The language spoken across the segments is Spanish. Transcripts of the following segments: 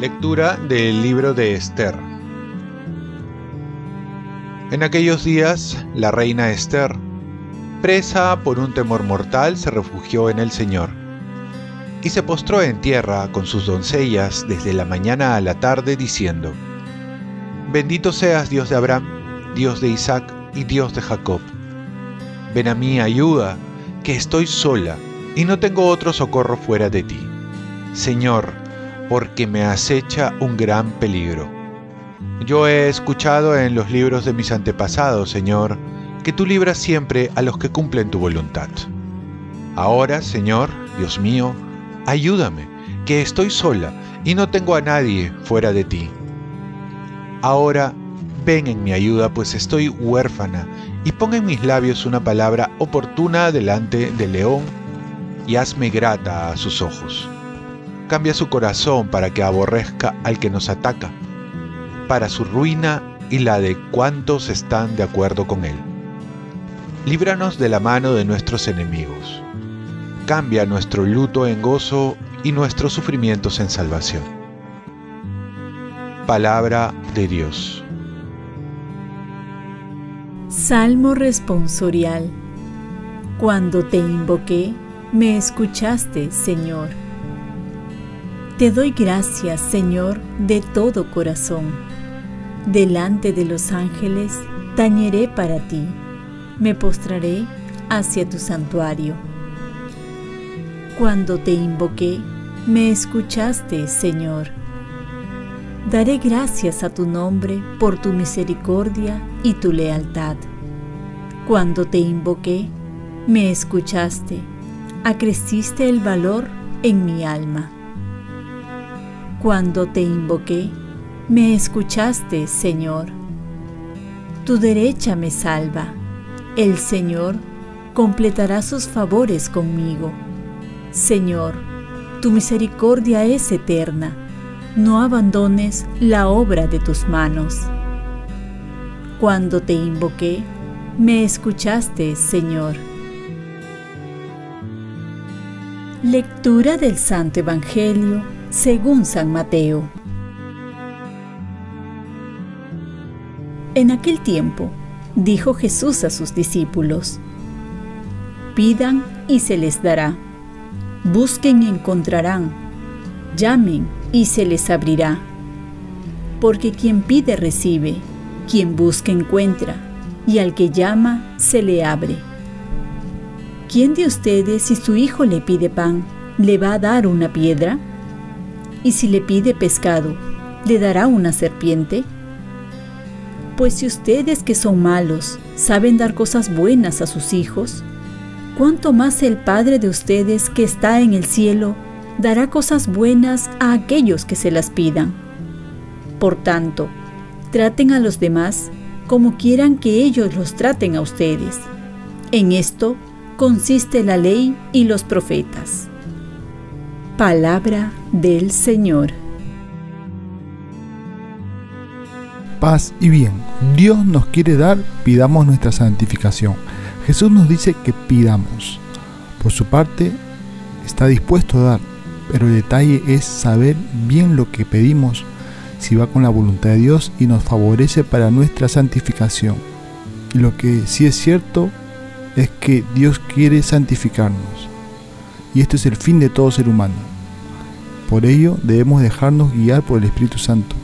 Lectura del libro de Esther. En aquellos días, la reina Esther, presa por un temor mortal, se refugió en el Señor y se postró en tierra con sus doncellas desde la mañana a la tarde, diciendo, Bendito seas Dios de Abraham, Dios de Isaac y Dios de Jacob. Ven a mí, ayuda, que estoy sola y no tengo otro socorro fuera de ti. Señor, porque me acecha un gran peligro. Yo he escuchado en los libros de mis antepasados, Señor, que tú libras siempre a los que cumplen tu voluntad. Ahora, Señor, Dios mío, ayúdame, que estoy sola y no tengo a nadie fuera de ti. Ahora, ven en mi ayuda, pues estoy huérfana, y pon en mis labios una palabra oportuna delante del león, y hazme grata a sus ojos cambia su corazón para que aborrezca al que nos ataca, para su ruina y la de cuantos están de acuerdo con él. Líbranos de la mano de nuestros enemigos. Cambia nuestro luto en gozo y nuestros sufrimientos en salvación. Palabra de Dios. Salmo responsorial. Cuando te invoqué, me escuchaste, Señor. Te doy gracias, Señor, de todo corazón. Delante de los ángeles tañeré para ti, me postraré hacia tu santuario. Cuando te invoqué, me escuchaste, Señor. Daré gracias a tu nombre por tu misericordia y tu lealtad. Cuando te invoqué, me escuchaste, acreciste el valor en mi alma. Cuando te invoqué, me escuchaste, Señor. Tu derecha me salva. El Señor completará sus favores conmigo. Señor, tu misericordia es eterna. No abandones la obra de tus manos. Cuando te invoqué, me escuchaste, Señor. Lectura del Santo Evangelio según San Mateo. En aquel tiempo, dijo Jesús a sus discípulos, Pidan y se les dará, busquen y encontrarán, llamen y se les abrirá. Porque quien pide recibe, quien busca encuentra, y al que llama se le abre. ¿Quién de ustedes si su hijo le pide pan, le va a dar una piedra? ¿Y si le pide pescado, le dará una serpiente? Pues si ustedes que son malos saben dar cosas buenas a sus hijos, ¿cuánto más el Padre de ustedes que está en el cielo dará cosas buenas a aquellos que se las pidan? Por tanto, traten a los demás como quieran que ellos los traten a ustedes. En esto consiste la ley y los profetas. Palabra del Señor. Paz y bien. Dios nos quiere dar, pidamos nuestra santificación. Jesús nos dice que pidamos. Por su parte, está dispuesto a dar, pero el detalle es saber bien lo que pedimos, si va con la voluntad de Dios y nos favorece para nuestra santificación. Y lo que sí es cierto es que Dios quiere santificarnos y este es el fin de todo ser humano. Por ello debemos dejarnos guiar por el Espíritu Santo.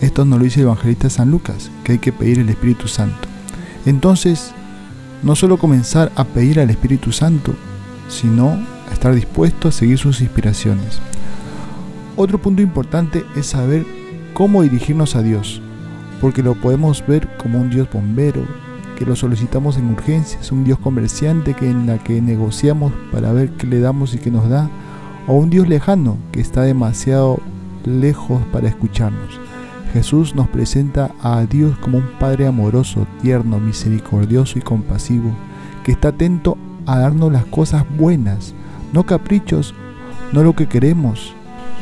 Esto nos lo dice el evangelista San Lucas, que hay que pedir el Espíritu Santo. Entonces, no solo comenzar a pedir al Espíritu Santo, sino estar dispuesto a seguir sus inspiraciones. Otro punto importante es saber cómo dirigirnos a Dios, porque lo podemos ver como un Dios bombero, que lo solicitamos en urgencias, un Dios comerciante que en la que negociamos para ver qué le damos y qué nos da, o un Dios lejano que está demasiado lejos para escucharnos. Jesús nos presenta a Dios como un Padre amoroso, tierno, misericordioso y compasivo, que está atento a darnos las cosas buenas, no caprichos, no lo que queremos,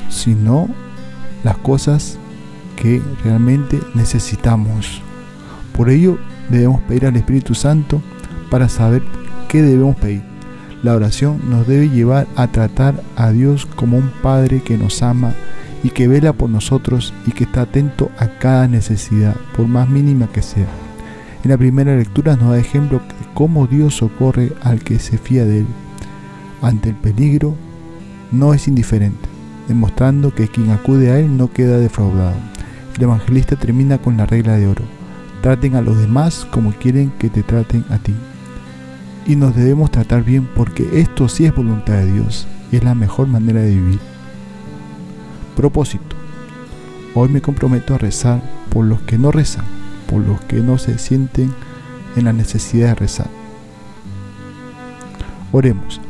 sino las cosas que realmente necesitamos. Por ello debemos pedir al Espíritu Santo para saber qué debemos pedir. La oración nos debe llevar a tratar a Dios como un Padre que nos ama y que vela por nosotros y que está atento a cada necesidad, por más mínima que sea. En la primera lectura nos da ejemplo de cómo Dios socorre al que se fía de Él. Ante el peligro, no es indiferente, demostrando que quien acude a Él no queda defraudado. El evangelista termina con la regla de oro. Traten a los demás como quieren que te traten a ti. Y nos debemos tratar bien porque esto sí es voluntad de Dios y es la mejor manera de vivir. Propósito. Hoy me comprometo a rezar por los que no rezan, por los que no se sienten en la necesidad de rezar. Oremos.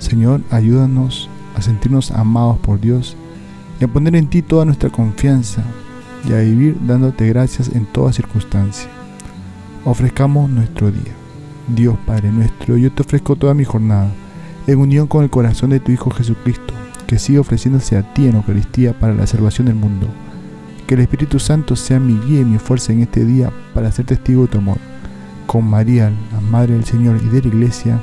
Señor, ayúdanos a sentirnos amados por Dios y a poner en ti toda nuestra confianza y a vivir dándote gracias en toda circunstancia. Ofrezcamos nuestro día. Dios Padre nuestro, yo te ofrezco toda mi jornada en unión con el corazón de tu Hijo Jesucristo, que sigue ofreciéndose a ti en Eucaristía para la salvación del mundo. Que el Espíritu Santo sea mi guía y mi fuerza en este día para ser testigo de tu amor. Con María, la Madre del Señor y de la Iglesia,